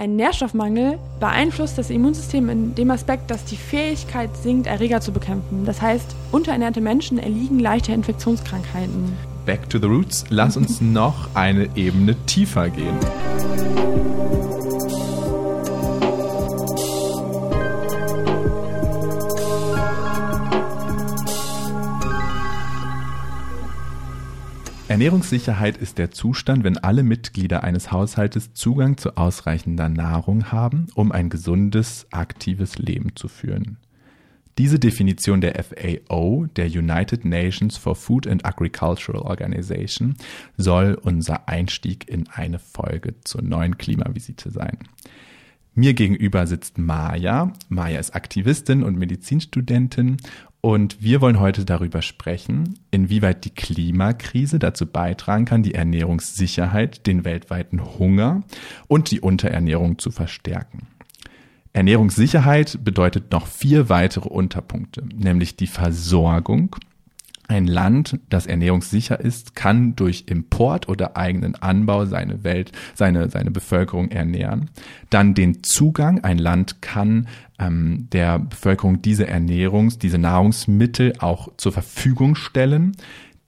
Ein Nährstoffmangel beeinflusst das Immunsystem in dem Aspekt, dass die Fähigkeit sinkt, Erreger zu bekämpfen. Das heißt, unterernährte Menschen erliegen leichter Infektionskrankheiten. Back to the Roots, lass uns noch eine Ebene tiefer gehen. Ernährungssicherheit ist der Zustand, wenn alle Mitglieder eines Haushaltes Zugang zu ausreichender Nahrung haben, um ein gesundes, aktives Leben zu führen. Diese Definition der FAO, der United Nations for Food and Agricultural Organization, soll unser Einstieg in eine Folge zur neuen Klimavisite sein. Mir gegenüber sitzt Maja. Maja ist Aktivistin und Medizinstudentin und wir wollen heute darüber sprechen, inwieweit die Klimakrise dazu beitragen kann, die Ernährungssicherheit, den weltweiten Hunger und die Unterernährung zu verstärken. Ernährungssicherheit bedeutet noch vier weitere Unterpunkte, nämlich die Versorgung, ein Land, das ernährungssicher ist, kann durch Import oder eigenen Anbau seine Welt, seine, seine Bevölkerung ernähren. Dann den Zugang. Ein Land kann ähm, der Bevölkerung diese Ernährungs-, diese Nahrungsmittel auch zur Verfügung stellen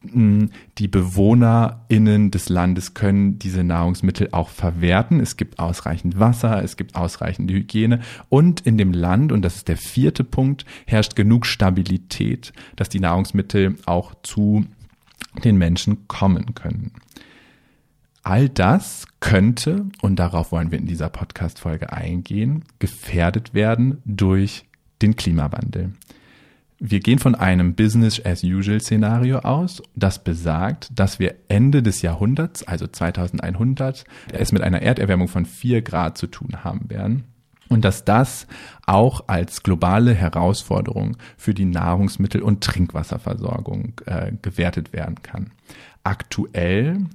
die BewohnerInnen des Landes können diese Nahrungsmittel auch verwerten. Es gibt ausreichend Wasser, es gibt ausreichende Hygiene und in dem Land, und das ist der vierte Punkt, herrscht genug Stabilität, dass die Nahrungsmittel auch zu den Menschen kommen können. All das könnte, und darauf wollen wir in dieser Podcast-Folge eingehen, gefährdet werden durch den Klimawandel. Wir gehen von einem Business-as-usual-Szenario aus, das besagt, dass wir Ende des Jahrhunderts, also 2100, es mit einer Erderwärmung von vier Grad zu tun haben werden und dass das auch als globale Herausforderung für die Nahrungsmittel- und Trinkwasserversorgung äh, gewertet werden kann. Aktuell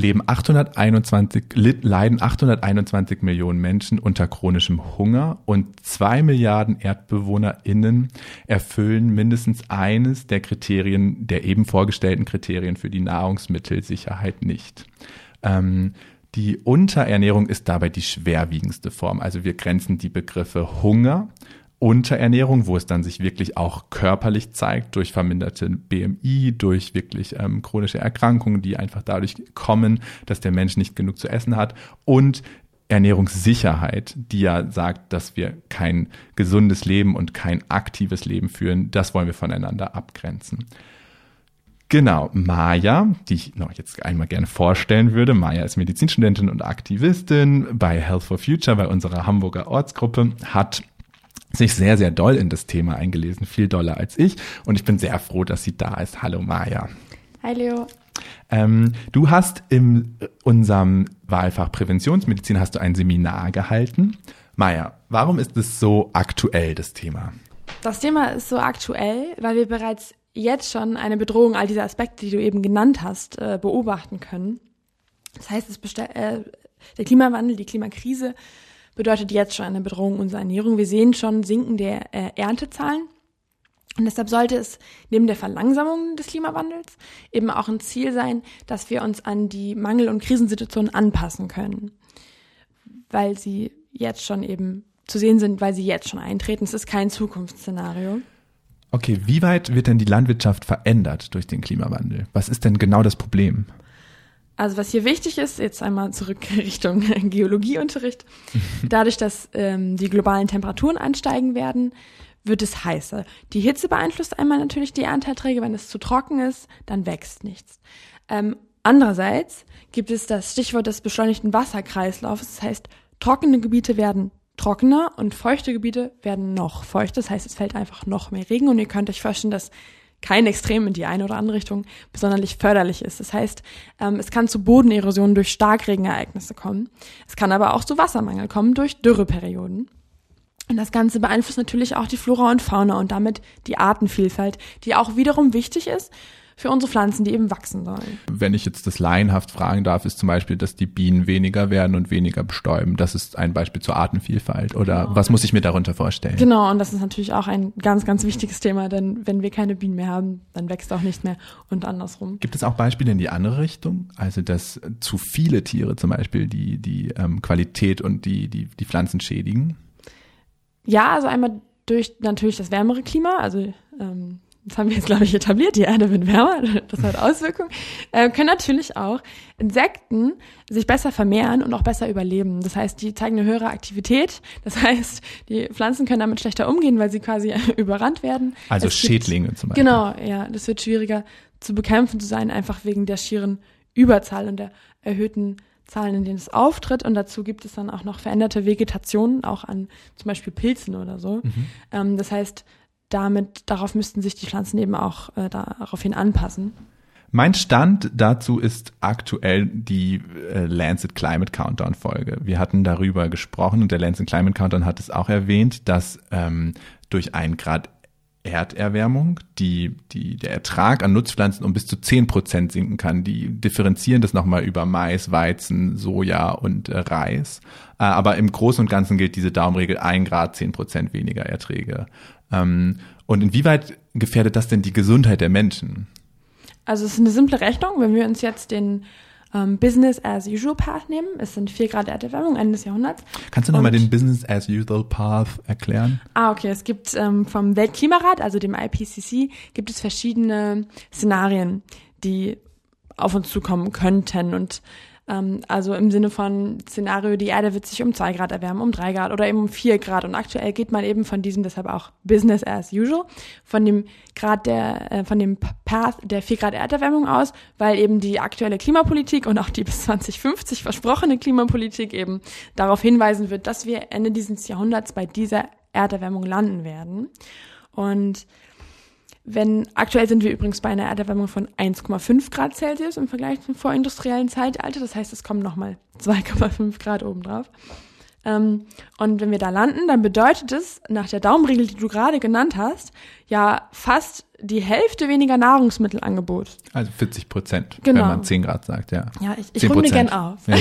leben 821, leiden 821 Millionen Menschen unter chronischem Hunger und zwei Milliarden ErdbewohnerInnen erfüllen mindestens eines der Kriterien, der eben vorgestellten Kriterien für die Nahrungsmittelsicherheit nicht. Ähm, die Unterernährung ist dabei die schwerwiegendste Form. Also wir grenzen die Begriffe Hunger Unterernährung, wo es dann sich wirklich auch körperlich zeigt, durch verminderte BMI, durch wirklich ähm, chronische Erkrankungen, die einfach dadurch kommen, dass der Mensch nicht genug zu essen hat und Ernährungssicherheit, die ja sagt, dass wir kein gesundes Leben und kein aktives Leben führen, das wollen wir voneinander abgrenzen. Genau, Maja, die ich noch jetzt einmal gerne vorstellen würde. Maja ist Medizinstudentin und Aktivistin bei Health for Future, bei unserer Hamburger Ortsgruppe, hat sich sehr, sehr doll in das Thema eingelesen, viel doller als ich. Und ich bin sehr froh, dass sie da ist. Hallo Maja. Hi Leo. Ähm, du hast in unserem Wahlfach Präventionsmedizin hast du ein Seminar gehalten. Maja, warum ist es so aktuell, das Thema? Das Thema ist so aktuell, weil wir bereits jetzt schon eine Bedrohung all dieser Aspekte, die du eben genannt hast, äh, beobachten können. Das heißt, es äh, der Klimawandel, die Klimakrise bedeutet jetzt schon eine Bedrohung unserer Ernährung. Wir sehen schon sinkende äh, Erntezahlen. Und deshalb sollte es neben der Verlangsamung des Klimawandels eben auch ein Ziel sein, dass wir uns an die Mangel- und Krisensituationen anpassen können, weil sie jetzt schon eben zu sehen sind, weil sie jetzt schon eintreten. Es ist kein Zukunftsszenario. Okay, wie weit wird denn die Landwirtschaft verändert durch den Klimawandel? Was ist denn genau das Problem? Also was hier wichtig ist, jetzt einmal zurück Richtung Geologieunterricht, dadurch, dass ähm, die globalen Temperaturen ansteigen werden, wird es heißer. Die Hitze beeinflusst einmal natürlich die Ernteerträge. Wenn es zu trocken ist, dann wächst nichts. Ähm, andererseits gibt es das Stichwort des beschleunigten Wasserkreislaufs. Das heißt, trockene Gebiete werden trockener und feuchte Gebiete werden noch feuchter. Das heißt, es fällt einfach noch mehr Regen und ihr könnt euch vorstellen, dass kein Extrem in die eine oder andere Richtung besonders förderlich ist. Das heißt, ähm, es kann zu Bodenerosion durch Starkregenereignisse kommen. Es kann aber auch zu Wassermangel kommen durch Dürreperioden. Und das Ganze beeinflusst natürlich auch die Flora und Fauna und damit die Artenvielfalt, die auch wiederum wichtig ist für unsere Pflanzen, die eben wachsen sollen. Wenn ich jetzt das laienhaft fragen darf, ist zum Beispiel, dass die Bienen weniger werden und weniger bestäuben. Das ist ein Beispiel zur Artenvielfalt. Oder genau. was muss ich mir darunter vorstellen? Genau, und das ist natürlich auch ein ganz, ganz wichtiges Thema, denn wenn wir keine Bienen mehr haben, dann wächst auch nicht mehr und andersrum. Gibt es auch Beispiele in die andere Richtung? Also, dass zu viele Tiere zum Beispiel die, die ähm, Qualität und die, die, die Pflanzen schädigen? Ja, also einmal durch natürlich das wärmere Klima, also ähm, das haben wir jetzt, glaube ich, etabliert, die Erde wird wärmer, das hat Auswirkungen, äh, können natürlich auch Insekten sich besser vermehren und auch besser überleben. Das heißt, die zeigen eine höhere Aktivität. Das heißt, die Pflanzen können damit schlechter umgehen, weil sie quasi überrannt werden. Also es Schädlinge gibt, zum Beispiel. Genau, ja. Das wird schwieriger zu bekämpfen zu sein, einfach wegen der schieren Überzahl und der erhöhten Zahlen, in denen es auftritt. Und dazu gibt es dann auch noch veränderte Vegetation, auch an zum Beispiel Pilzen oder so. Mhm. Ähm, das heißt, damit, darauf müssten sich die Pflanzen eben auch äh, daraufhin anpassen. Mein Stand dazu ist aktuell die äh, Lancet Climate Countdown Folge. Wir hatten darüber gesprochen und der Lancet Climate Countdown hat es auch erwähnt, dass ähm, durch ein Grad Erderwärmung, die, die, der Ertrag an Nutzpflanzen um bis zu zehn Prozent sinken kann. Die differenzieren das nochmal über Mais, Weizen, Soja und äh, Reis. Äh, aber im Großen und Ganzen gilt diese Daumenregel ein Grad, zehn Prozent weniger Erträge. Ähm, und inwieweit gefährdet das denn die Gesundheit der Menschen? Also es ist eine simple Rechnung. Wenn wir uns jetzt den ähm, Business as usual Path nehmen. Es sind vier Grad Erderwärmung Ende des Jahrhunderts. Kannst du nochmal den Business as usual Path erklären? Ah, okay. Es gibt ähm, vom Weltklimarat, also dem IPCC, gibt es verschiedene Szenarien, die auf uns zukommen könnten und ähm, also im Sinne von Szenario, die Erde wird sich um zwei Grad erwärmen, um drei Grad oder eben um vier Grad. Und aktuell geht man eben von diesem, deshalb auch Business as usual, von dem Grad der, äh, von dem Path der vier Grad Erderwärmung aus, weil eben die aktuelle Klimapolitik und auch die bis 2050 versprochene Klimapolitik eben darauf hinweisen wird, dass wir Ende dieses Jahrhunderts bei dieser Erderwärmung landen werden. Und wenn, aktuell sind wir übrigens bei einer Erderwärmung von 1,5 Grad Celsius im Vergleich zum vorindustriellen Zeitalter. Das heißt, es kommen nochmal 2,5 Grad obendrauf. Ähm, und wenn wir da landen, dann bedeutet es nach der Daumenregel, die du gerade genannt hast, ja fast die Hälfte weniger Nahrungsmittelangebot. Also 40 Prozent, genau. wenn man 10 Grad sagt, ja. Ja, ich, ich runde gern auf. Ja.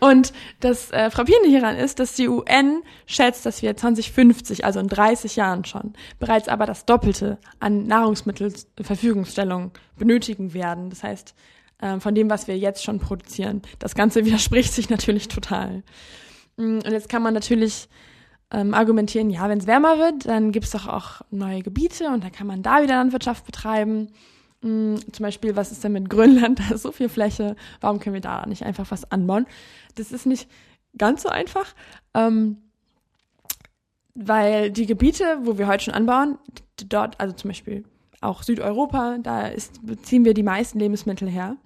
und das äh, Frappierende hieran ist, dass die UN schätzt, dass wir 2050, also in 30 Jahren schon, bereits aber das Doppelte an Nahrungsmittelverfügungsstellung benötigen werden. Das heißt, äh, von dem, was wir jetzt schon produzieren. Das Ganze widerspricht sich natürlich total. Mm, und jetzt kann man natürlich ähm, argumentieren, ja, wenn es wärmer wird, dann gibt es doch auch neue Gebiete und dann kann man da wieder Landwirtschaft betreiben. Mhm, zum Beispiel, was ist denn mit Grönland? Da ist so viel Fläche. Warum können wir da nicht einfach was anbauen? Das ist nicht ganz so einfach, ähm, weil die Gebiete, wo wir heute schon anbauen, dort, also zum Beispiel auch Südeuropa, da ist, beziehen wir die meisten Lebensmittel her,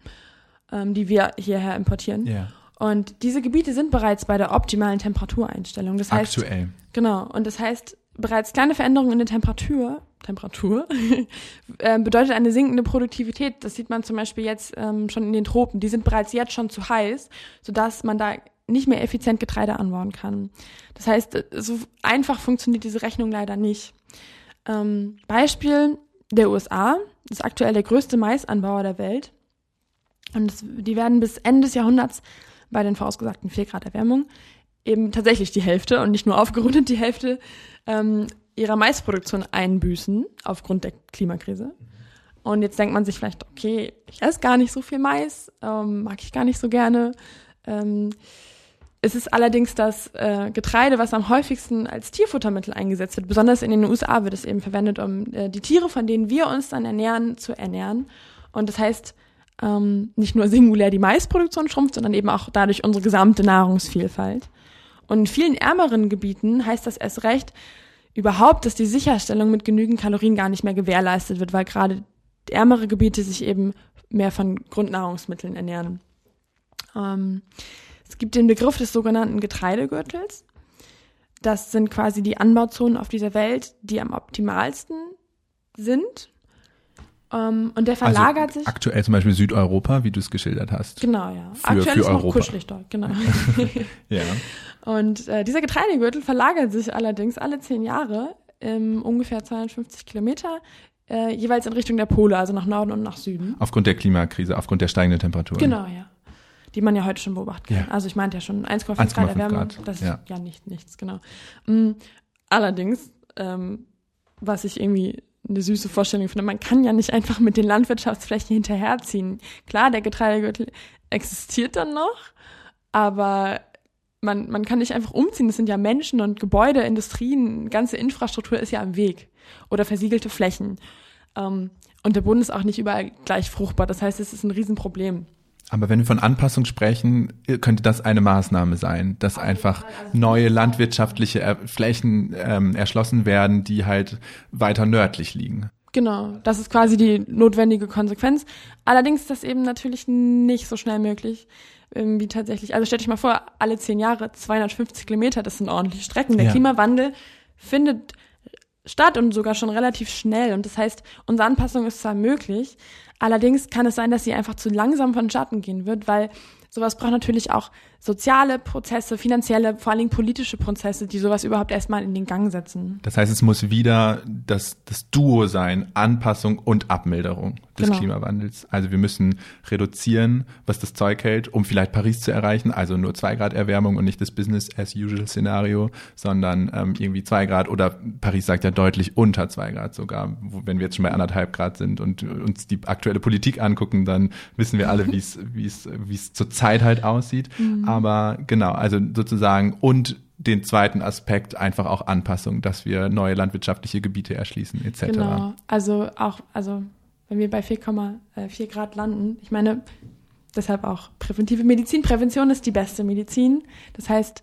ähm, die wir hierher importieren. Ja. Und diese Gebiete sind bereits bei der optimalen Temperatureinstellung. Das heißt, Aktuell. Genau. Und das heißt, bereits kleine Veränderungen in der Temperatur, Temperatur, äh, bedeutet eine sinkende Produktivität. Das sieht man zum Beispiel jetzt ähm, schon in den Tropen. Die sind bereits jetzt schon zu heiß, sodass man da nicht mehr effizient Getreide anbauen kann. Das heißt, so einfach funktioniert diese Rechnung leider nicht. Ähm, Beispiel der USA, das ist aktuell der größte Maisanbauer der Welt. Und das, die werden bis Ende des Jahrhunderts bei den vorausgesagten 4 Grad Erwärmung eben tatsächlich die Hälfte und nicht nur aufgerundet die Hälfte ähm, ihrer Maisproduktion einbüßen aufgrund der Klimakrise. Und jetzt denkt man sich vielleicht, okay, ich esse gar nicht so viel Mais, ähm, mag ich gar nicht so gerne. Ähm, es ist allerdings das äh, Getreide, was am häufigsten als Tierfuttermittel eingesetzt wird. Besonders in den USA wird es eben verwendet, um äh, die Tiere, von denen wir uns dann ernähren, zu ernähren. Und das heißt, ähm, nicht nur singulär die Maisproduktion schrumpft, sondern eben auch dadurch unsere gesamte Nahrungsvielfalt. Und in vielen ärmeren Gebieten heißt das erst recht überhaupt, dass die Sicherstellung mit genügend Kalorien gar nicht mehr gewährleistet wird, weil gerade ärmere Gebiete sich eben mehr von Grundnahrungsmitteln ernähren. Ähm, es gibt den Begriff des sogenannten Getreidegürtels. Das sind quasi die Anbauzonen auf dieser Welt, die am optimalsten sind um, ähm, und der verlagert also sich. Aktuell zum Beispiel Südeuropa, wie du es geschildert hast. Genau, ja. Für, aktuell für ist Europa. noch kuschelig dort, genau. ja. Und äh, dieser Getreidegürtel verlagert sich allerdings alle zehn Jahre, ähm, ungefähr 250 Kilometer, äh, jeweils in Richtung der Pole, also nach Norden und nach Süden. Aufgrund der Klimakrise, aufgrund der steigenden Temperaturen. Genau, ja. Die man ja heute schon beobachten kann. Ja. Also ich meinte ja schon 1,5 1,5 Grad Erwärmung, Grad, das ja. ist ja nicht nichts, genau. Mm, allerdings, ähm, was ich irgendwie eine süße Vorstellung finde, man kann ja nicht einfach mit den Landwirtschaftsflächen hinterherziehen. Klar, der Getreidegürtel existiert dann noch, aber man, man kann nicht einfach umziehen. Das sind ja Menschen und Gebäude, Industrien, ganze Infrastruktur ist ja am Weg. Oder versiegelte Flächen. Ähm, und der Boden ist auch nicht überall gleich fruchtbar. Das heißt, es ist ein Riesenproblem. Aber wenn wir von Anpassung sprechen, könnte das eine Maßnahme sein, dass einfach neue landwirtschaftliche Er- Flächen ähm, erschlossen werden, die halt weiter nördlich liegen. Genau, das ist quasi die notwendige Konsequenz. Allerdings ist das eben natürlich nicht so schnell möglich, ähm, wie tatsächlich. Also stellt euch mal vor, alle zehn Jahre 250 Kilometer, das sind ordentliche Strecken. Der Ja. Klimawandel findet statt und sogar schon relativ schnell. Und das heißt, unsere Anpassung ist zwar möglich, allerdings kann es sein, dass sie einfach zu langsam vonstatten gehen wird, weil sowas braucht natürlich auch soziale Prozesse, finanzielle, vor allen Dingen politische Prozesse, die sowas überhaupt erstmal in den Gang setzen. Das heißt, es muss wieder das, das Duo sein, Anpassung und Abmilderung des Genau. Klimawandels. Also wir müssen reduzieren, was das Zeug hält, um vielleicht Paris zu erreichen, also nur zwei Grad Erwärmung und nicht das Business as usual Szenario, sondern ähm, irgendwie zwei Grad oder Paris sagt ja deutlich unter zwei Grad sogar. Wo, wenn wir jetzt schon bei anderthalb Grad sind und uns die aktuelle Politik angucken, dann wissen wir alle, wie es wie es wie es zurzeit halt aussieht. Aber genau, also sozusagen und den zweiten Aspekt einfach auch Anpassung, dass wir neue landwirtschaftliche Gebiete erschließen etc. Genau. Also auch, also wenn wir bei 4,4 Grad landen, ich meine, deshalb auch präventive Medizin. Prävention ist die beste Medizin. Das heißt,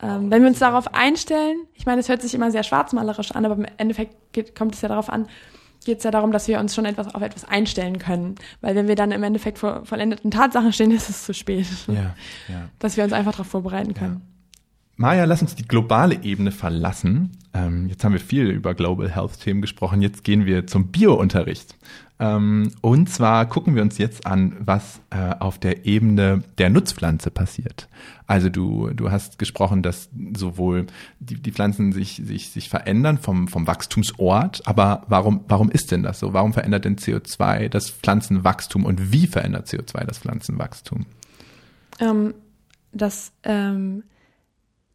ähm, wenn wir uns darauf einstellen, ich meine, es hört sich immer sehr schwarzmalerisch an, aber im Endeffekt geht, kommt es ja darauf an, geht es ja darum, dass wir uns schon etwas auf etwas einstellen können. Weil wenn wir dann im Endeffekt vor vollendeten Tatsachen stehen, ist es zu spät. Ja, ja. Dass wir uns einfach darauf vorbereiten können. Maja, lass uns die globale Ebene verlassen. Ähm, jetzt haben wir viel über Global Health Themen gesprochen. Jetzt gehen wir zum Biounterricht. Ähm, und zwar gucken wir uns jetzt an, was äh, auf der Ebene der Nutzpflanze passiert. Also du, du hast gesprochen, dass sowohl die, die Pflanzen sich, sich, sich verändern vom, vom Wachstumsort, aber warum, warum ist denn das so? Warum verändert denn CO2 das Pflanzenwachstum und wie verändert CO2 das Pflanzenwachstum? Ähm, das ähm,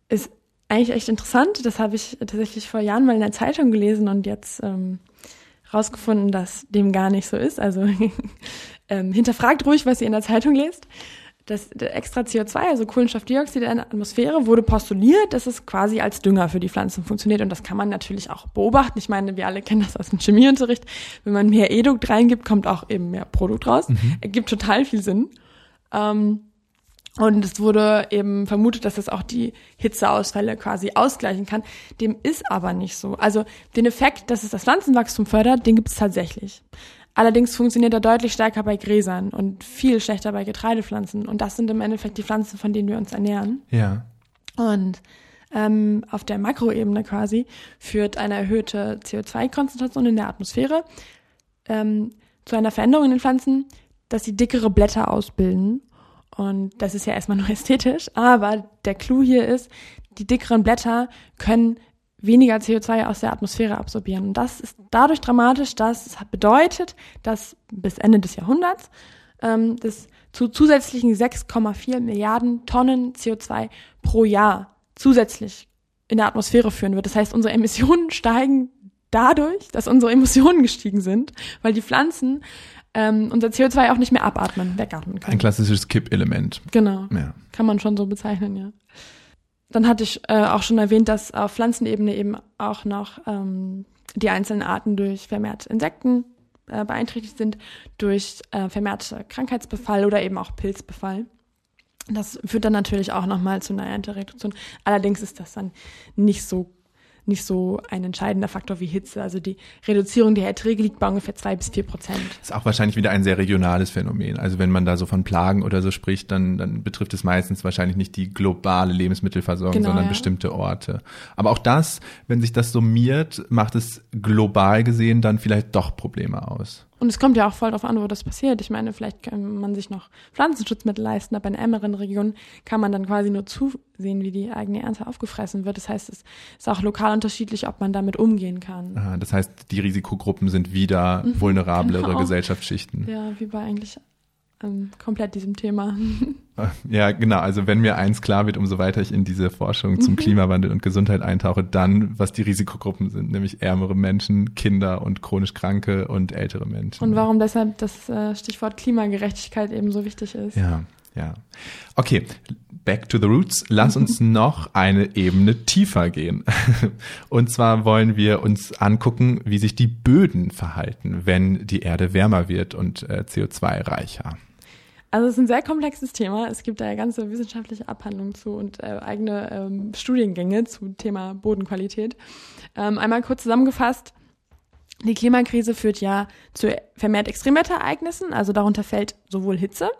ist eigentlich echt interessant. Das habe ich tatsächlich vor Jahren mal in der Zeitung gelesen und jetzt ähm, rausgefunden, dass dem gar nicht so ist. Also ähm, hinterfragt ruhig, was ihr in der Zeitung lest. Das extra CO2, also Kohlenstoffdioxid in der Atmosphäre, wurde postuliert, dass es quasi als Dünger für die Pflanzen funktioniert. Und das kann man natürlich auch beobachten. Ich meine, wir alle kennen das aus dem Chemieunterricht. Wenn man mehr Edukt reingibt, kommt auch eben mehr Produkt raus. Ergibt total viel Sinn. Ähm, und es wurde eben vermutet, dass es auch die Hitzeausfälle quasi ausgleichen kann. Dem ist aber nicht so. Also den Effekt, dass es das Pflanzenwachstum fördert, den gibt es tatsächlich. Allerdings funktioniert er deutlich stärker bei Gräsern und viel schlechter bei Getreidepflanzen. Und das sind im Endeffekt die Pflanzen, von denen wir uns ernähren. Ja. Und ähm, auf der Makroebene quasi führt eine erhöhte CO2-Konzentration in der Atmosphäre ähm, zu einer Veränderung in den Pflanzen, dass sie dickere Blätter ausbilden. Und das ist ja erstmal nur ästhetisch, aber der Clou hier ist, die dickeren Blätter können weniger CO2 aus der Atmosphäre absorbieren. Und das ist dadurch dramatisch, dass es bedeutet, dass bis Ende des Jahrhunderts ähm, das zu zusätzlichen 6,4 Milliarden Tonnen CO2 pro Jahr zusätzlich in der Atmosphäre führen wird. Das heißt, unsere Emissionen steigen dadurch, dass unsere Emissionen gestiegen sind, weil die Pflanzen ähm, unser CO2 auch nicht mehr abatmen, wegatmen Ein können. klassisches Kippelement. Genau. Ja. Kann man schon so bezeichnen, ja. Dann hatte ich äh, auch schon erwähnt, dass auf Pflanzenebene eben auch noch ähm, die einzelnen Arten durch vermehrt Insekten äh, beeinträchtigt sind, durch äh, vermehrt Krankheitsbefall oder eben auch Pilzbefall. Das führt dann natürlich auch nochmal zu einer Erntereduktion. Allerdings ist das dann nicht so nicht so ein entscheidender Faktor wie Hitze. Also die Reduzierung der Erträge liegt bei ungefähr zwei bis vier Prozent. Ist auch wahrscheinlich wieder ein sehr regionales Phänomen. Also wenn man da so von Plagen oder so spricht, dann, dann betrifft es meistens wahrscheinlich nicht die globale Lebensmittelversorgung, Genau, sondern ja. bestimmte Orte. Aber auch das, wenn sich das summiert, macht es global gesehen dann vielleicht doch Probleme aus. Und es kommt ja auch voll darauf an, wo das passiert. Ich meine, vielleicht kann man sich noch Pflanzenschutzmittel leisten, aber in ärmeren Regionen kann man dann quasi nur zusehen, wie die eigene Ernte aufgefressen wird. Das heißt, es ist auch lokal unterschiedlich, ob man damit umgehen kann. Ah, das heißt, die Risikogruppen sind wieder mhm, vulnerablere genau. Gesellschaftsschichten. Ja, wie bei eigentlich ähm, komplett diesem Thema. Ja, genau. Also wenn mir eins klar wird, umso weiter ich in diese Forschung zum mhm. Klimawandel und Gesundheit eintauche, dann, was die Risikogruppen sind, nämlich ärmere Menschen, Kinder und chronisch Kranke und ältere Menschen. Und warum deshalb das äh, Stichwort Klimagerechtigkeit eben so wichtig ist. Ja, ja. Okay, back to the roots. Lass uns noch eine Ebene tiefer gehen. Und zwar wollen wir uns angucken, wie sich die Böden verhalten, wenn die Erde wärmer wird und äh, CO2 reicher. Also es ist ein sehr komplexes Thema. Es gibt da ja ganze wissenschaftliche Abhandlungen zu und äh, eigene ähm, Studiengänge zu Thema Bodenqualität. Ähm, einmal kurz zusammengefasst. Die Klimakrise führt ja zu vermehrt Extremwetterereignissen, also darunter fällt sowohl Hitze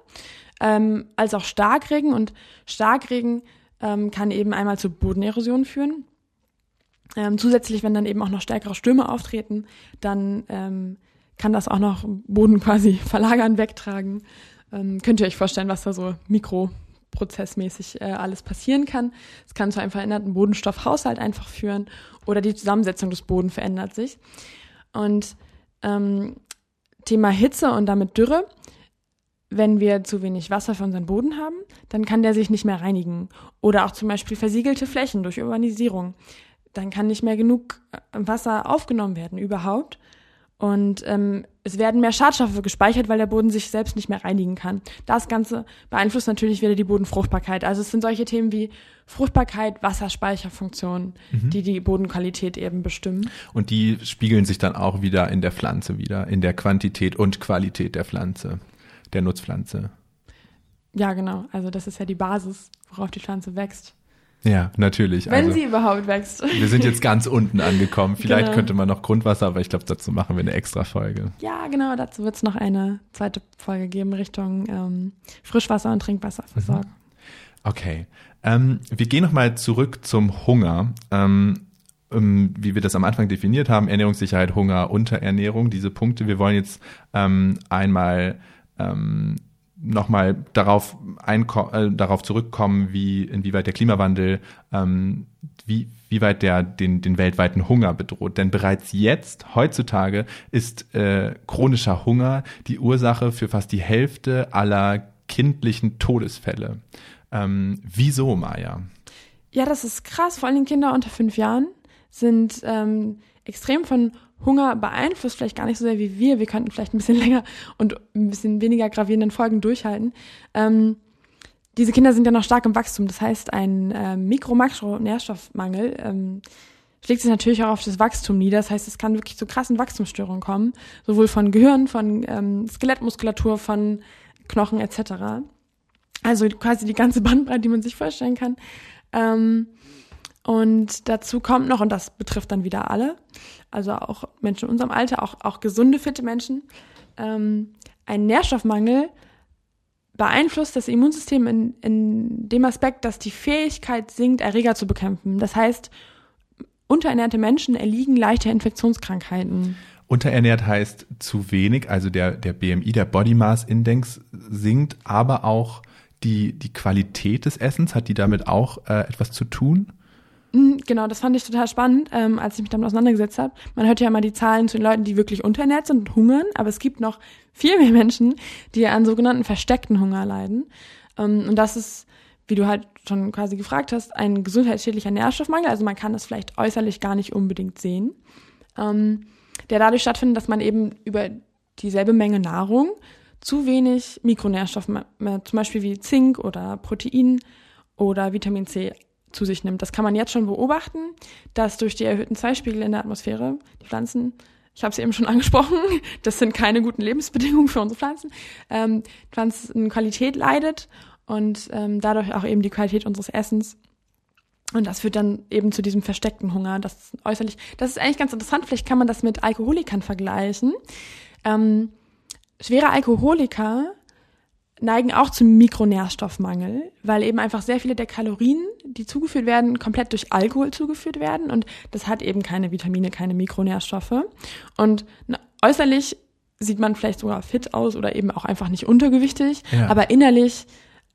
ähm, als auch Starkregen. Und Starkregen ähm, kann eben einmal zu Bodenerosion führen. Ähm, zusätzlich, wenn dann eben auch noch stärkere Stürme auftreten, dann ähm, kann das auch noch Boden quasi verlagern, wegtragen. Ähm, könnt ihr euch vorstellen, was da so mikroprozessmäßig äh, alles passieren kann. Es kann zu einem veränderten Bodenstoffhaushalt einfach führen oder die Zusammensetzung des Bodens verändert sich. Und ähm, Thema Hitze und damit Dürre. Wenn wir zu wenig Wasser für unseren Boden haben, dann kann der sich nicht mehr reinigen. Oder auch zum Beispiel versiegelte Flächen durch Urbanisierung. Dann kann nicht mehr genug äh, Wasser aufgenommen werden überhaupt. Und ähm, es werden mehr Schadstoffe gespeichert, weil der Boden sich selbst nicht mehr reinigen kann. Das Ganze beeinflusst natürlich wieder die Bodenfruchtbarkeit. Also es sind solche Themen wie Fruchtbarkeit, Wasserspeicherfunktion, mhm. die die Bodenqualität eben bestimmen. Und die spiegeln sich dann auch wieder in der Pflanze wieder, in der Quantität und Qualität der Pflanze, der Nutzpflanze. Ja, genau. Also das ist ja die Basis, worauf die Pflanze wächst. Ja, natürlich. Wenn also, sie überhaupt wächst. Wir sind jetzt ganz unten angekommen. Vielleicht genau. könnte man noch Grundwasser, aber ich glaube, dazu machen wir eine extra Folge. Ja, genau. Dazu wird es noch eine zweite Folge geben Richtung ähm, Frischwasser und Trinkwasserversorgung. Mhm. Okay. Ähm, wir gehen nochmal zurück zum Hunger. Ähm, ähm, wie wir das am Anfang definiert haben, Ernährungssicherheit, Hunger, Unterernährung, diese Punkte. Wir wollen jetzt ähm, einmal ähm, nochmal darauf, äh, darauf zurückkommen, wie inwieweit der Klimawandel, ähm, wie, wie weit der den, den weltweiten Hunger bedroht. Denn bereits jetzt, heutzutage, ist äh, chronischer Hunger die Ursache für fast die Hälfte aller kindlichen Todesfälle. Ähm, wieso, Maja? Ja, das ist krass. Vor allem Kinder unter fünf Jahren sind ähm, extrem von Hunger beeinflusst, vielleicht gar nicht so sehr wie wir. Wir könnten vielleicht ein bisschen länger und ein bisschen weniger gravierenden Folgen durchhalten. Ähm, diese Kinder sind ja noch stark im Wachstum. Das heißt, ein äh, Mikro-Makro-Nährstoffmangel ähm, schlägt sich natürlich auch auf das Wachstum nieder. Das heißt, es kann wirklich zu krassen Wachstumsstörungen kommen, sowohl von Gehirn, von ähm, Skelettmuskulatur, von Knochen etc. Also quasi die ganze Bandbreite, die man sich vorstellen kann. Ähm, und dazu kommt noch, und das betrifft dann wieder alle, also auch Menschen in unserem Alter, auch, auch gesunde, fitte Menschen, ähm, ein Nährstoffmangel beeinflusst das Immunsystem in, in dem Aspekt, dass die Fähigkeit sinkt, Erreger zu bekämpfen. Das heißt, unterernährte Menschen erliegen leichter Infektionskrankheiten. Unterernährt heißt zu wenig, also der, der BMI, der Body Mass Index sinkt, aber auch die, die Qualität des Essens, hat die damit auch äh, etwas zu tun? Mhm, genau, das fand ich total spannend, ähm, als ich mich damit auseinandergesetzt habe. Man hört ja immer die Zahlen zu den Leuten, die wirklich unterernährt sind und hungern, aber es gibt noch viel mehr Menschen, die an sogenannten versteckten Hunger leiden. Ähm, und das ist, wie du halt schon quasi gefragt hast, ein gesundheitsschädlicher Nährstoffmangel. Also man kann das vielleicht äußerlich gar nicht unbedingt sehen, ähm, der dadurch stattfindet, dass man eben über dieselbe Menge Nahrung zu wenig Mikronährstoffe, zum Beispiel wie Zink oder Protein oder Vitamin C zu sich nimmt. Das kann man jetzt schon beobachten, dass durch die erhöhten Zweispiegel in der Atmosphäre die Pflanzen, ich habe es eben schon angesprochen, das sind keine guten Lebensbedingungen für unsere Pflanzen, ähm, Pflanzenqualität leidet und ähm, dadurch auch eben die Qualität unseres Essens. Und das führt dann eben zu diesem versteckten Hunger. Das ist äußerlich, das ist eigentlich ganz interessant. Vielleicht kann man das mit Alkoholikern vergleichen. Ähm, schwere Alkoholiker neigen auch zum Mikronährstoffmangel, weil eben einfach sehr viele der Kalorien, die zugeführt werden, komplett durch Alkohol zugeführt werden und das hat eben keine Vitamine, keine Mikronährstoffe. Und äußerlich sieht man vielleicht sogar fit aus oder eben auch einfach nicht untergewichtig, Ja. aber innerlich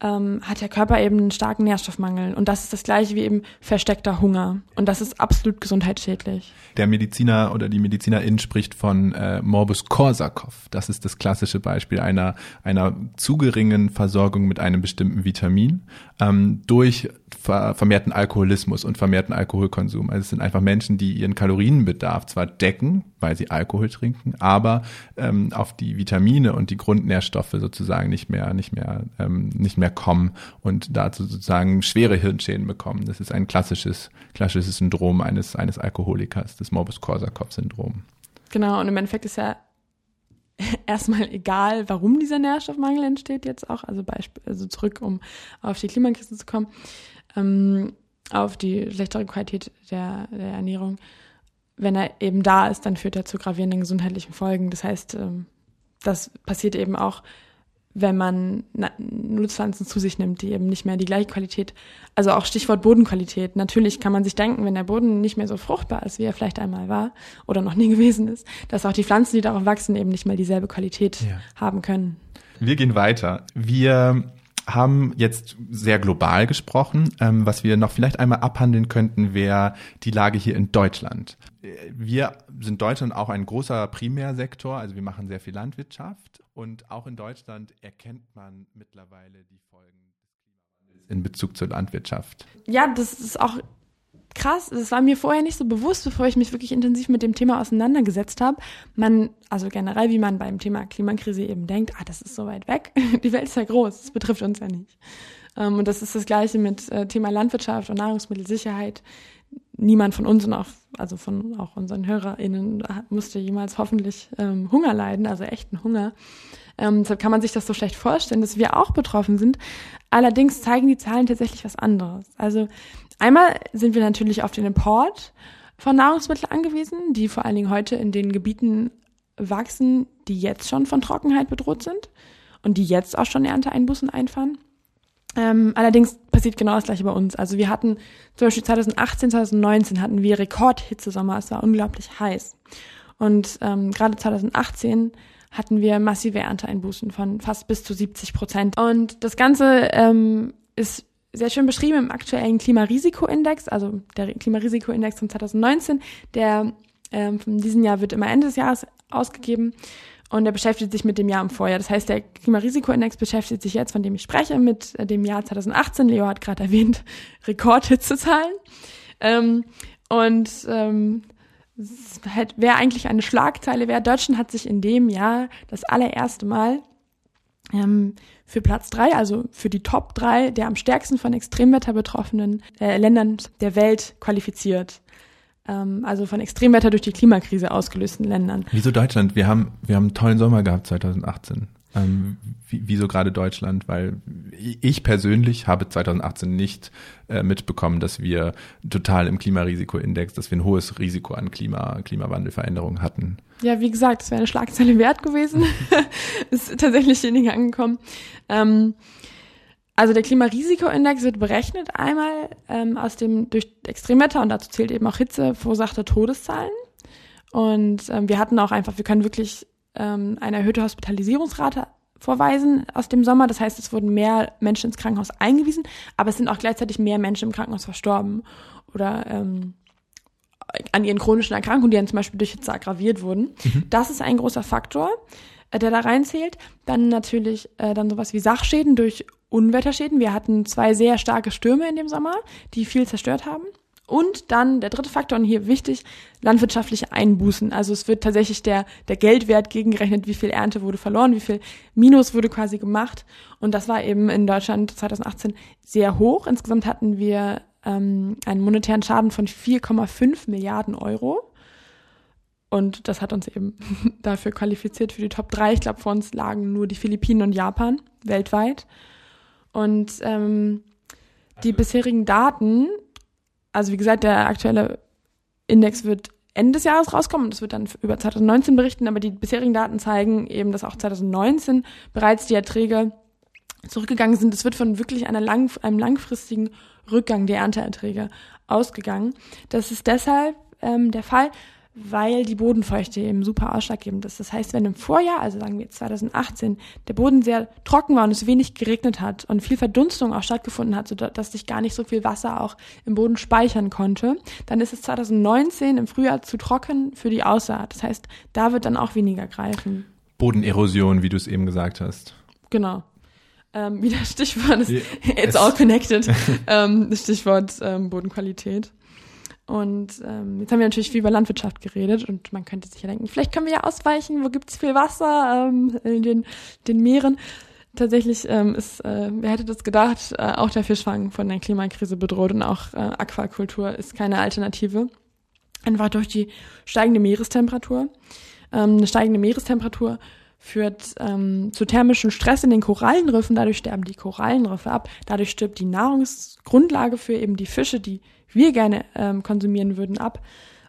ähm, hat der Körper eben einen starken Nährstoffmangel und das ist das gleiche wie eben versteckter Hunger und das ist absolut gesundheitsschädlich. Der Mediziner oder die Medizinerin spricht von äh, Morbus Korsakow. Das ist das klassische Beispiel einer, einer zu geringen Versorgung mit einem bestimmten Vitamin ähm, durch vermehrten Alkoholismus und vermehrten Alkoholkonsum. Also es sind einfach Menschen, die ihren Kalorienbedarf zwar decken, weil sie Alkohol trinken, aber ähm, auf die Vitamine und die Grundnährstoffe sozusagen nicht mehr, nicht mehr, ähm, nicht mehr kommen und dazu sozusagen schwere Hirnschäden bekommen. Das ist ein klassisches, klassisches Syndrom eines, eines Alkoholikers, das Morbus-Korsakow-Syndrom. Genau, und im Endeffekt ist ja erstmal egal, warum dieser Nährstoffmangel entsteht jetzt auch, also Beispiel, also zurück, um auf die Klimakrise zu kommen, ähm, auf die schlechtere Qualität der, der Ernährung. Wenn er eben da ist, dann führt er zu gravierenden gesundheitlichen Folgen. Das heißt, ähm, das passiert eben auch, wenn man Nutzpflanzen zu sich nimmt, die eben nicht mehr die gleiche Qualität, also auch Stichwort Bodenqualität. Natürlich kann man sich denken, wenn der Boden nicht mehr so fruchtbar ist, wie er vielleicht einmal war oder noch nie gewesen ist, dass auch die Pflanzen, die darauf wachsen, eben nicht mehr dieselbe Qualität Ja. haben können. Wir gehen weiter. Wir haben jetzt sehr global gesprochen. Ähm, was wir noch vielleicht einmal abhandeln könnten, wäre die Lage hier in Deutschland. Äh, Wir sind Deutschland auch ein großer Primärsektor, also wir machen sehr viel Landwirtschaft und auch in Deutschland erkennt man mittlerweile die Folgen in Bezug zur Landwirtschaft. Ja, das ist auch krass. Das war mir vorher nicht so bewusst, bevor ich mich wirklich intensiv mit dem Thema auseinandergesetzt habe. Man, also generell, wie man beim Thema Klimakrise eben denkt, ah, das ist so weit weg. Die Welt ist ja groß, das betrifft uns ja nicht. Ähm, und das ist das Gleiche mit äh, Thema Landwirtschaft und Nahrungsmittelsicherheit. Niemand von uns und auch, also von auch unseren HörerInnen musste jemals hoffentlich ähm, Hunger leiden, also echten Hunger. Ähm, deshalb kann man sich das so schlecht vorstellen, dass wir auch betroffen sind. Allerdings zeigen die Zahlen tatsächlich was anderes. Also einmal sind wir natürlich auf den Import von Nahrungsmitteln angewiesen, die vor allen Dingen heute in den Gebieten wachsen, die jetzt schon von Trockenheit bedroht sind und die jetzt auch schon Ernteeinbußen einfahren. Ähm, allerdings passiert genau das gleiche bei uns. Also wir hatten zum Beispiel 2018, 2019 hatten wir Rekordhitzesommer. Es war unglaublich heiß. Und ähm, gerade 2018 hatten wir massive Ernteeinbußen von fast bis zu 70 Prozent. Und das Ganze ähm, ist sehr schön beschrieben im aktuellen Klimarisikoindex, also der Klimarisikoindex von 2019, der ähm, von diesem Jahr wird immer Ende des Jahres ausgegeben und der beschäftigt sich mit dem Jahr im Vorjahr. Das heißt, der Klimarisikoindex beschäftigt sich jetzt, von dem ich spreche, mit äh, dem Jahr 2018. Leo hat gerade erwähnt, Rekordhitzezahlen. Ähm, und ähm, wäre eigentlich eine Schlagzeile wäre, Deutschland hat sich in dem Jahr das allererste Mal ähm, für Platz drei, also für die Top drei der am stärksten von Extremwetter betroffenen äh, Ländern der Welt qualifiziert. Ähm, also von Extremwetter durch die Klimakrise ausgelösten Ländern. Wieso Deutschland? Wir haben, wir haben einen tollen Sommer gehabt 2018. Ähm, wieso gerade Deutschland? Weil ich persönlich habe 2018 nicht äh, mitbekommen, dass wir total im Klimarisikoindex, dass wir ein hohes Risiko an Klima, Klimawandelveränderungen hatten. Ja, wie gesagt, es wäre eine Schlagzeile wert gewesen. ist tatsächlich weniger angekommen. Ähm, also der Klimarisikoindex wird berechnet einmal ähm, aus dem durch Extremwetter und dazu zählt eben auch Hitze verursachte Todeszahlen. Und ähm, wir hatten auch einfach, wir können wirklich ähm, eine erhöhte Hospitalisierungsrate vorweisen aus dem Sommer. Das heißt, es wurden mehr Menschen ins Krankenhaus eingewiesen, aber es sind auch gleichzeitig mehr Menschen im Krankenhaus verstorben oder ähm, an ihren chronischen Erkrankungen, die dann zum Beispiel durch Hitze aggraviert wurden. Das ist ein großer Faktor, äh, der da reinzählt. Dann natürlich äh, dann sowas wie Sachschäden durch Unwetterschäden. Wir hatten zwei sehr starke Stürme in dem Sommer, die viel zerstört haben. Und dann der dritte Faktor, und hier wichtig, landwirtschaftliche Einbußen. Also es wird tatsächlich der, der Geldwert gegengerechnet, wie viel Ernte wurde verloren, wie viel Minus wurde quasi gemacht. Und das war eben in Deutschland 2018 sehr hoch. Insgesamt hatten wir ähm, einen monetären Schaden von 4,5 Milliarden Euro. Und das hat uns eben dafür qualifiziert für die Top 3. Ich glaube, vor uns lagen nur die Philippinen und Japan weltweit. Und ähm, die bisherigen Daten, also wie gesagt, der aktuelle Index wird Ende des Jahres rauskommen und es wird dann über 2019 berichten, aber die bisherigen Daten zeigen eben, dass auch 2019 bereits die Erträge zurückgegangen sind. Es wird von wirklich einer lang, einem langfristigen Rückgang der Ernteerträge ausgegangen. Das ist deshalb ähm, der Fall, weil die Bodenfeuchte eben super ausschlaggebend ist. Das heißt, wenn im Vorjahr, also sagen wir 2018, der Boden sehr trocken war und es wenig geregnet hat und viel Verdunstung auch stattgefunden hat, sodass sich gar nicht so viel Wasser auch im Boden speichern konnte, dann ist es 2019 im Frühjahr zu trocken für die Aussaat. Das heißt, da wird dann auch weniger greifen. Bodenerosion, wie du es eben gesagt hast. Genau. Ähm, wieder Stichwort ist, it's all connected. ähm, Stichwort ähm, Bodenqualität. Und ähm, jetzt haben wir natürlich viel über Landwirtschaft geredet und man könnte sich ja denken, vielleicht können wir ja ausweichen, wo gibt's viel Wasser ähm, in den, den Meeren. Tatsächlich ähm, ist, äh, wer hätte das gedacht, äh, auch der Fischfang von der Klimakrise bedroht und auch äh, Aquakultur ist keine Alternative. Einfach durch die steigende Meerestemperatur. Ähm, eine steigende Meerestemperatur führt ähm, zu thermischen Stress in den Korallenriffen, dadurch sterben die Korallenriffe ab, dadurch stirbt die Nahrungsgrundlage für eben die Fische, die wir gerne ähm, konsumieren würden, ab.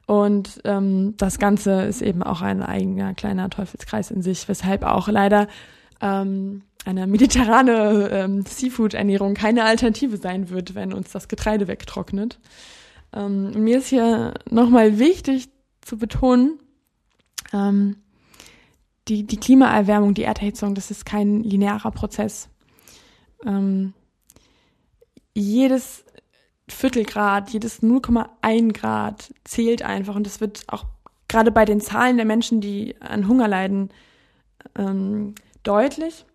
Und ähm, das Ganze ist eben auch ein eigener kleiner Teufelskreis in sich, weshalb auch leider ähm, eine mediterrane ähm, Seafood-Ernährung keine Alternative sein wird, wenn uns das Getreide wegtrocknet. Ähm, mir ist hier nochmal wichtig zu betonen, ähm, die, die Klimaerwärmung, die Erderhitzung, das ist kein linearer Prozess. Ähm, jedes Viertelgrad, jedes 0,1 Grad zählt einfach und das wird auch gerade bei den Zahlen der Menschen, die an Hunger leiden, ähm, deutlich.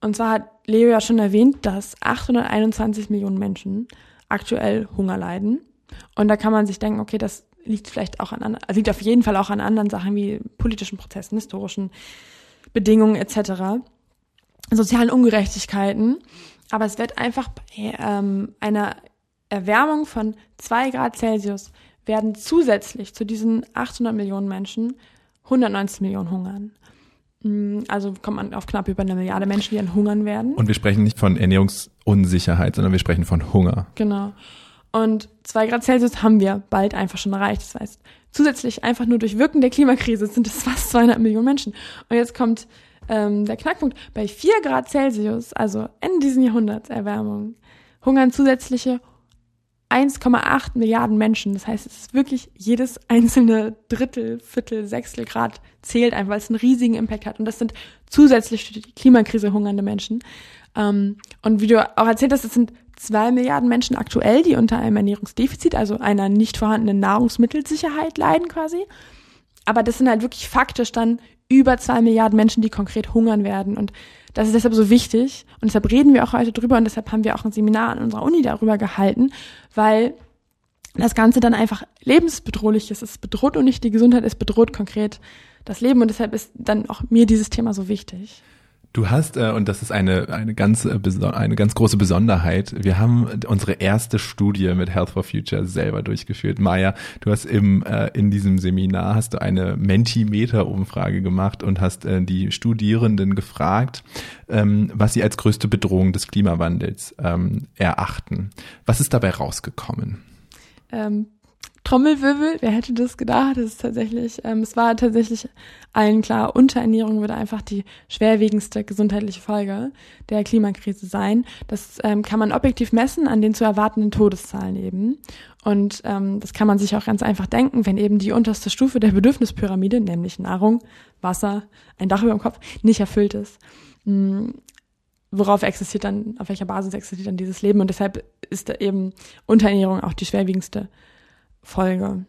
Und zwar hat Leo ja schon erwähnt, dass 821 Millionen Menschen aktuell Hunger leiden. Und da kann man sich denken, okay, das liegt vielleicht auch an, liegt auf jeden Fall auch an anderen Sachen wie politischen Prozessen, historischen Bedingungen etc., sozialen Ungerechtigkeiten. Aber es wird einfach bei ähm, einer Erwärmung von zwei Grad Celsius werden zusätzlich zu diesen 800 Millionen Menschen 190 Millionen hungern. Mm, also kommt man auf knapp über eine Milliarde Menschen, die an hungern werden. Und wir sprechen nicht von Ernährungsunsicherheit, sondern wir sprechen von Hunger. Genau. Und zwei Grad Celsius haben wir bald einfach schon erreicht. Das heißt, zusätzlich einfach nur durch Wirken der Klimakrise sind es fast 200 Millionen Menschen. Und jetzt kommt ähm, der Knackpunkt. Bei vier Grad Celsius, also Ende diesen Jahrhunderts Erwärmung, hungern zusätzliche 1,8 Milliarden Menschen. Das heißt, es ist wirklich jedes einzelne Drittel, Viertel, Sechstel Grad zählt einfach, weil es einen riesigen Impact hat. Und das sind zusätzlich durch die Klimakrise hungernde Menschen. Ähm, und wie du auch erzählt hast, es sind zwei Milliarden Menschen aktuell, die unter einem Ernährungsdefizit, also einer nicht vorhandenen Nahrungsmittelsicherheit leiden quasi. Aber das sind halt wirklich faktisch dann über zwei Milliarden Menschen, die konkret hungern werden. Und das ist deshalb so wichtig und deshalb reden wir auch heute drüber und deshalb haben wir auch ein Seminar an unserer Uni darüber gehalten, weil das Ganze dann einfach lebensbedrohlich ist. Es bedroht und nicht die Gesundheit, es bedroht konkret das Leben und deshalb ist dann auch mir dieses Thema so wichtig. Du hast, äh, und das ist eine, eine, ganz, äh, eine ganz große Besonderheit, wir haben unsere erste Studie mit Health for Future selber durchgeführt. Maja, du hast im, äh, in diesem Seminar hast du eine Mentimeter-Umfrage gemacht und hast äh, die Studierenden gefragt, ähm, was sie als größte Bedrohung des Klimawandels ähm, erachten. Was ist dabei rausgekommen? Ähm, Trommelwirbel, wer hätte das gedacht? Das ist tatsächlich, ähm, es war tatsächlich allen klar, Unterernährung würde einfach die schwerwiegendste gesundheitliche Folge der Klimakrise sein. Das ähm, kann man objektiv messen an den zu erwartenden Todeszahlen eben. Und ähm, das kann man sich auch ganz einfach denken, wenn eben die unterste Stufe der Bedürfnispyramide, nämlich Nahrung, Wasser, ein Dach über dem Kopf, nicht erfüllt ist. Hm, worauf existiert dann, auf welcher Basis existiert dann dieses Leben? Und deshalb ist da eben Unterernährung auch die schwerwiegendste Folge.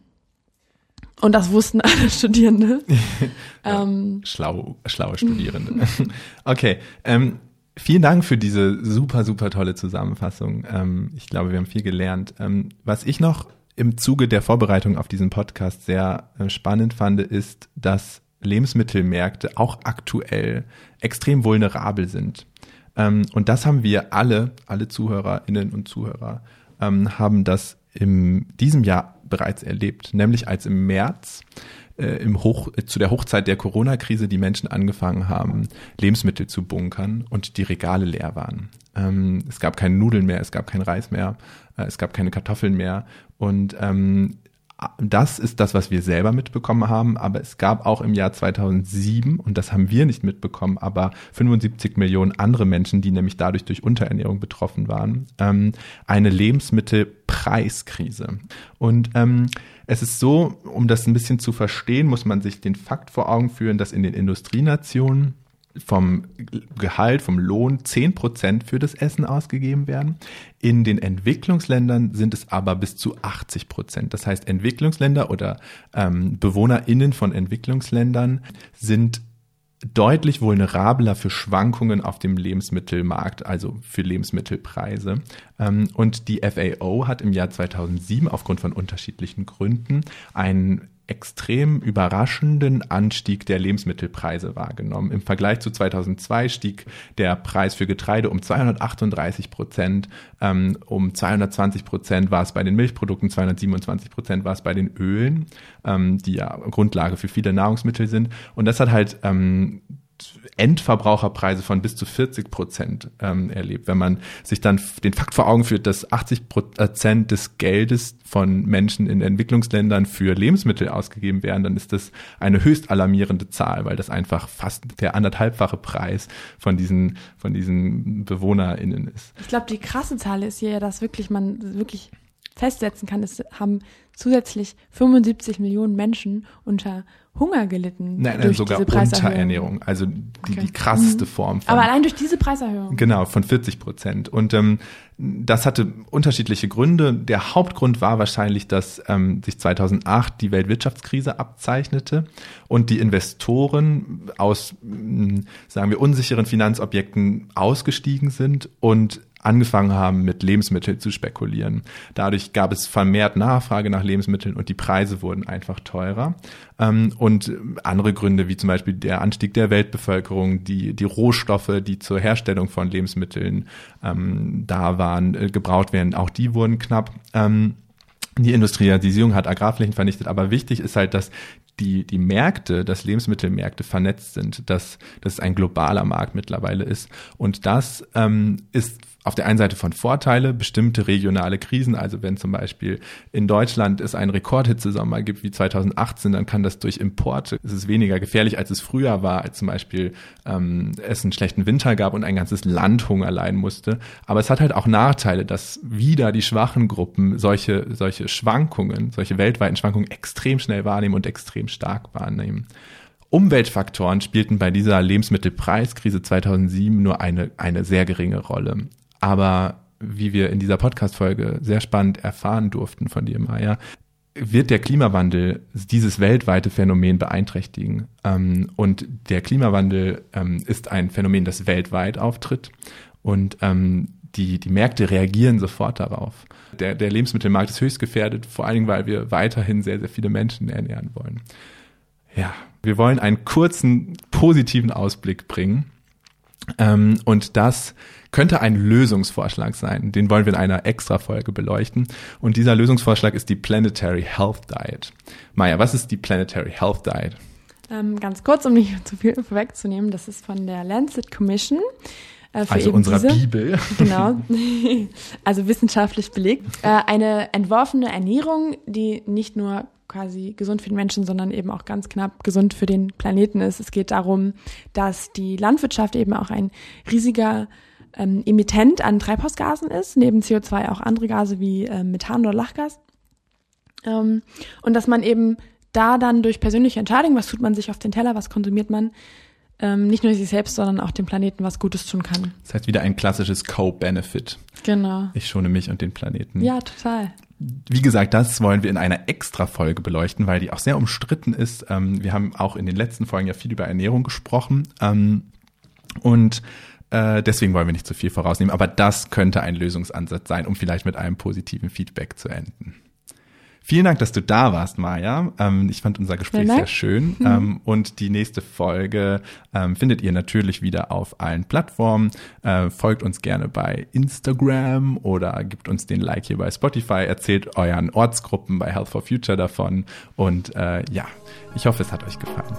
Und das wussten alle Studierende. ja, ähm, schlau, schlaue Studierende. okay. Ähm, vielen Dank für diese super, super tolle Zusammenfassung. Ähm, ich glaube, wir haben viel gelernt. Ähm, was ich noch im Zuge der Vorbereitung auf diesen Podcast sehr äh, spannend fand, ist, dass Lebensmittelmärkte auch aktuell extrem vulnerabel sind. Ähm, und das haben wir alle, alle Zuhörerinnen und Zuhörer, ähm, haben das in diesem Jahr bereits erlebt, nämlich als im März äh, im Hoch, äh, zu der Hochzeit der Corona-Krise die Menschen angefangen haben, Lebensmittel zu bunkern und die Regale leer waren. Ähm, es gab keine Nudeln mehr, es gab kein Reis mehr, äh, es gab keine Kartoffeln mehr und ähm, Das ist das, was wir selber mitbekommen haben, aber es gab auch im Jahr 2007, und das haben wir nicht mitbekommen, aber 75 Millionen andere Menschen, die nämlich dadurch durch Unterernährung betroffen waren, ähm, eine Lebensmittelpreiskrise. Und ähm, es ist so, um das ein bisschen zu verstehen, muss man sich den Fakt vor Augen führen, dass in den Industrienationen vom Gehalt, vom Lohn 10 Prozent für das Essen ausgegeben werden. In den Entwicklungsländern sind es aber bis zu 80 Prozent. Das heißt, Entwicklungsländer oder ähm, BewohnerInnen von Entwicklungsländern sind deutlich vulnerabler für Schwankungen auf dem Lebensmittelmarkt, also für Lebensmittelpreise. Ähm, und die FAO hat im Jahr 2007 aufgrund von unterschiedlichen Gründen einen extrem überraschenden Anstieg der Lebensmittelpreise wahrgenommen. Im Vergleich zu 2002 stieg der Preis für Getreide um 238 Prozent, ähm, um 220 Prozent war es bei den Milchprodukten, 227 Prozent war es bei den Ölen, ähm, die ja Grundlage für viele Nahrungsmittel sind. Und das hat halt ähm, Endverbraucherpreise von bis zu 40 Prozent ähm, erlebt. Wenn man sich dann den Fakt vor Augen führt, dass 80 Prozent des Geldes von Menschen in Entwicklungsländern für Lebensmittel ausgegeben werden, dann ist das eine höchst alarmierende Zahl, weil das einfach fast der anderthalbfache Preis von diesen, von diesen BewohnerInnen ist. Ich glaube, die krasse Zahl ist hier, dass wirklich man wirklich festsetzen kann, es haben zusätzlich 75 Millionen Menschen unter Hunger gelitten. Nein, nein sogar Unterernährung. Also die, okay. die krasseste mhm. Form. Von, Aber allein durch diese Preiserhöhung. Genau, von 40 Prozent. Und ähm, das hatte unterschiedliche Gründe. Der Hauptgrund war wahrscheinlich, dass ähm, sich 2008 die Weltwirtschaftskrise abzeichnete und die Investoren aus, sagen wir, unsicheren Finanzobjekten ausgestiegen sind und angefangen haben, mit Lebensmitteln zu spekulieren. Dadurch gab es vermehrt Nachfrage nach Lebensmitteln und die Preise wurden einfach teurer. Ähm, und andere Gründe, wie zum Beispiel der Anstieg der Weltbevölkerung, die, die Rohstoffe, die zur Herstellung von Lebensmitteln ähm, da waren, äh, gebraucht werden, auch die wurden knapp. Ähm, die Industrialisierung hat Agrarflächen vernichtet, aber wichtig ist halt, dass die, die Märkte, dass Lebensmittelmärkte vernetzt sind, dass, es ein globaler Markt mittlerweile ist. Und das ähm, ist auf der einen Seite von Vorteile, bestimmte regionale Krisen, also wenn zum Beispiel in Deutschland es einen Rekordhitzesommer gibt wie 2018, dann kann das durch Importe, es ist weniger gefährlich, als es früher war, als zum Beispiel ähm, es einen schlechten Winter gab und ein ganzes Land Hunger leiden musste. Aber es hat halt auch Nachteile, dass wieder die schwachen Gruppen solche, solche Schwankungen, solche weltweiten Schwankungen extrem schnell wahrnehmen und extrem stark wahrnehmen. Umweltfaktoren spielten bei dieser Lebensmittelpreiskrise 2007 nur eine, eine sehr geringe Rolle. Aber wie wir in dieser Podcast-Folge sehr spannend erfahren durften von dir, Maya, wird der Klimawandel dieses weltweite Phänomen beeinträchtigen. Ähm, und der Klimawandel ähm, ist ein Phänomen, das weltweit auftritt. Und ähm, die, die Märkte reagieren sofort darauf. Der, der Lebensmittelmarkt ist höchst gefährdet, vor allen Dingen, weil wir weiterhin sehr, sehr viele Menschen ernähren wollen. Ja, wir wollen einen kurzen positiven Ausblick bringen. Ähm, und das könnte ein Lösungsvorschlag sein. Den wollen wir in einer Extra-Folge beleuchten. Und dieser Lösungsvorschlag ist die Planetary Health Diet. Maja, was ist die Planetary Health Diet? Ähm, ganz kurz, um nicht zu viel vorwegzunehmen, das ist von der Lancet Commission. Äh, also unserer diese, Bibel. Genau, also wissenschaftlich belegt. Äh, eine entworfene Ernährung, die nicht nur quasi gesund für den Menschen, sondern eben auch ganz knapp gesund für den Planeten ist. Es geht darum, dass die Landwirtschaft eben auch ein riesiger ähm, Emittent an Treibhausgasen ist, neben CO2 auch andere Gase wie äh, Methan oder Lachgas. Ähm, und dass man eben da dann durch persönliche Entscheidungen, was tut man sich auf den Teller, was konsumiert man, ähm, nicht nur sich selbst, sondern auch dem Planeten was Gutes tun kann. Das heißt wieder ein klassisches Co-Benefit. Genau. Ich schone mich und den Planeten. Ja, total. Wie gesagt, das wollen wir in einer Extra-Folge beleuchten, weil die auch sehr umstritten ist. Ähm, wir haben auch in den letzten Folgen ja viel über Ernährung gesprochen. Ähm, und äh, deswegen wollen wir nicht zu viel vorausnehmen, aber das könnte ein Lösungsansatz sein, um vielleicht mit einem positiven Feedback zu enden. Vielen Dank, dass du da warst, Maja. Ähm, ich fand unser Gespräch sehr schön. Ähm, und die nächste Folge ähm, findet ihr natürlich wieder auf allen Plattformen. Äh, folgt uns gerne bei Instagram oder gibt uns den Like hier bei Spotify. Erzählt euren Ortsgruppen bei Health for Future davon. Und äh, ja, ich hoffe, es hat euch gefallen.